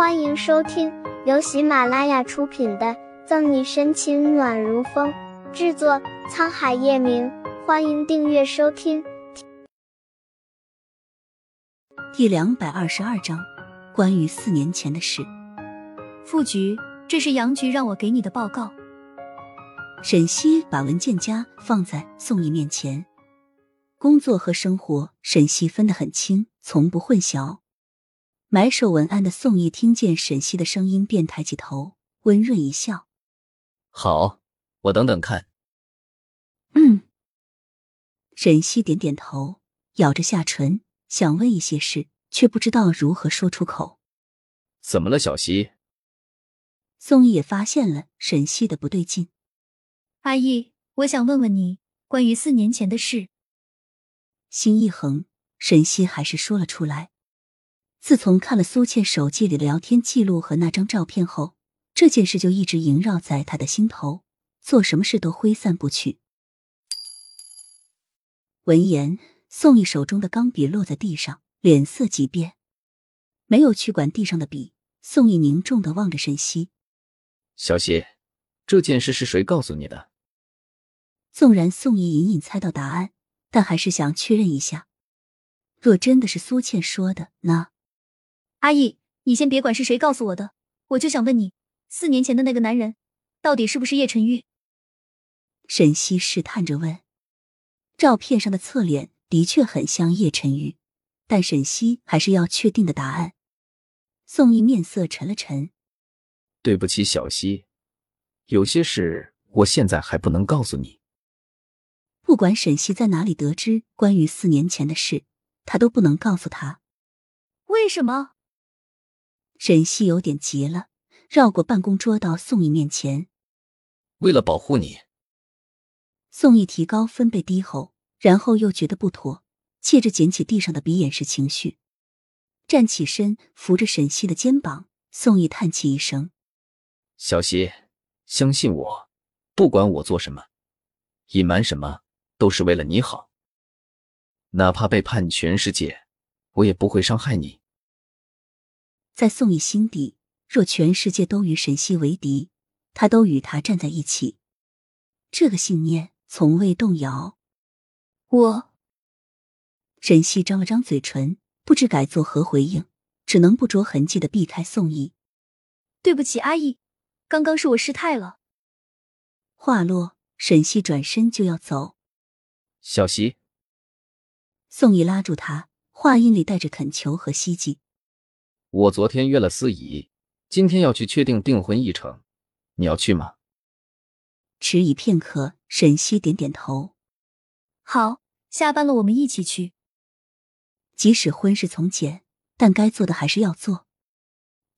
欢迎收听由喜马拉雅出品的《赠你深情暖如风》，制作沧海夜明。欢迎订阅收听。第两百二十二章，关于四年前的事。副局，这是杨局让我给你的报告。沈西把文件夹放在宋毅面前。工作和生活，沈西分得很清，从不混淆。埋首文案的宋毅听见沈西的声音，便抬起头，温润一笑：“好，我等等看。”嗯。沈西点点头，咬着下唇，想问一些事，却不知道如何说出口。怎么了，小西？宋毅也发现了沈西的不对劲。阿姨，我想问问你关于四年前的事。心一横，沈西还是说了出来。自从看了苏倩手机里的聊天记录和那张照片后，这件事就一直萦绕在他的心头，做什么事都挥散不去。闻言，宋毅手中的钢笔落在地上，脸色急变，没有去管地上的笔。宋毅凝重的望着沈西：“小西，这件事是谁告诉你的？”纵然宋毅隐隐猜到答案。但还是想确认一下，若真的是苏倩说的，那阿义，你先别管是谁告诉我的，我就想问你，四年前的那个男人，到底是不是叶晨玉？沈西试探着问。照片上的侧脸的确很像叶晨玉，但沈西还是要确定的答案。宋毅面色沉了沉，对不起，小西，有些事我现在还不能告诉你。不管沈西在哪里得知关于四年前的事，他都不能告诉他。为什么？沈西有点急了，绕过办公桌到宋毅面前。为了保护你。宋毅提高分贝低吼，然后又觉得不妥，借着捡起地上的笔掩饰情绪，站起身扶着沈西的肩膀。宋毅叹气一声：“小西，相信我，不管我做什么，隐瞒什么。”都是为了你好，哪怕背叛全世界，我也不会伤害你。在宋义心底，若全世界都与沈西为敌，他都与他站在一起，这个信念从未动摇。我，沈西张了张嘴唇，不知该作何回应，只能不着痕迹的避开宋义。对不起，阿义，刚刚是我失态了。话落，沈西转身就要走。小西，宋义拉住他，话音里带着恳求和希冀。我昨天约了司仪，今天要去确定订婚议程，你要去吗？迟疑片刻，沈西点点头。好，下班了我们一起去。即使婚事从简，但该做的还是要做。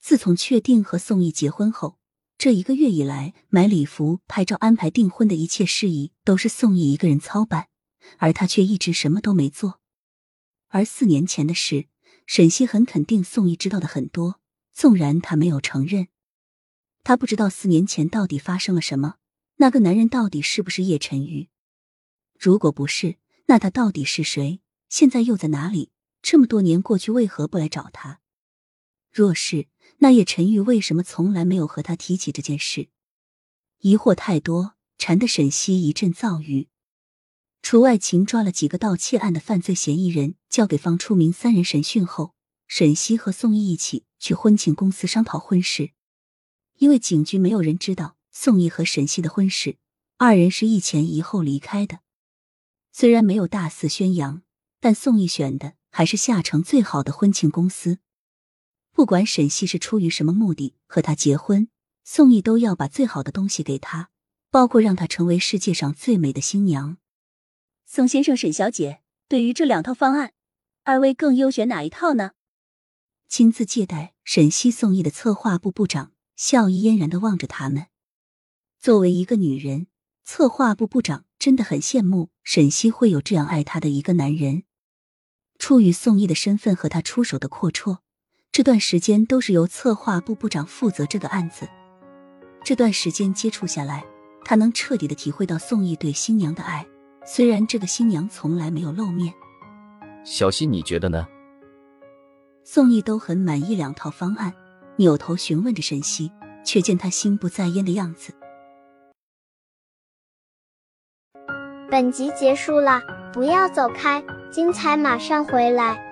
自从确定和宋毅结婚后。这一个月以来，买礼服、拍照、安排订婚的一切事宜都是宋毅一个人操办，而他却一直什么都没做。而四年前的事，沈西很肯定宋毅知道的很多，纵然他没有承认。他不知道四年前到底发生了什么，那个男人到底是不是叶晨玉？如果不是，那他到底是谁？现在又在哪里？这么多年过去，为何不来找他？若是……那叶陈玉为什么从来没有和他提起这件事？疑惑太多，缠得沈西一阵躁郁。除外勤抓了几个盗窃案的犯罪嫌疑人，交给方初明三人审讯后，沈西和宋毅一起去婚庆公司商讨婚事。因为警局没有人知道宋毅和沈西的婚事，二人是一前一后离开的。虽然没有大肆宣扬，但宋毅选的还是下城最好的婚庆公司。不管沈西是出于什么目的和他结婚，宋毅都要把最好的东西给他，包括让她成为世界上最美的新娘。宋先生、沈小姐，对于这两套方案，二位更优选哪一套呢？亲自接待沈西、宋毅的策划部部长笑意嫣然的望着他们。作为一个女人，策划部部长真的很羡慕沈西会有这样爱她的一个男人。出于宋毅的身份和他出手的阔绰。这段时间都是由策划部部长负责这个案子。这段时间接触下来，他能彻底的体会到宋毅对新娘的爱。虽然这个新娘从来没有露面，小溪，你觉得呢？宋毅都很满意两套方案，扭头询问着沈西，却见他心不在焉的样子。本集结束了，不要走开，精彩马上回来。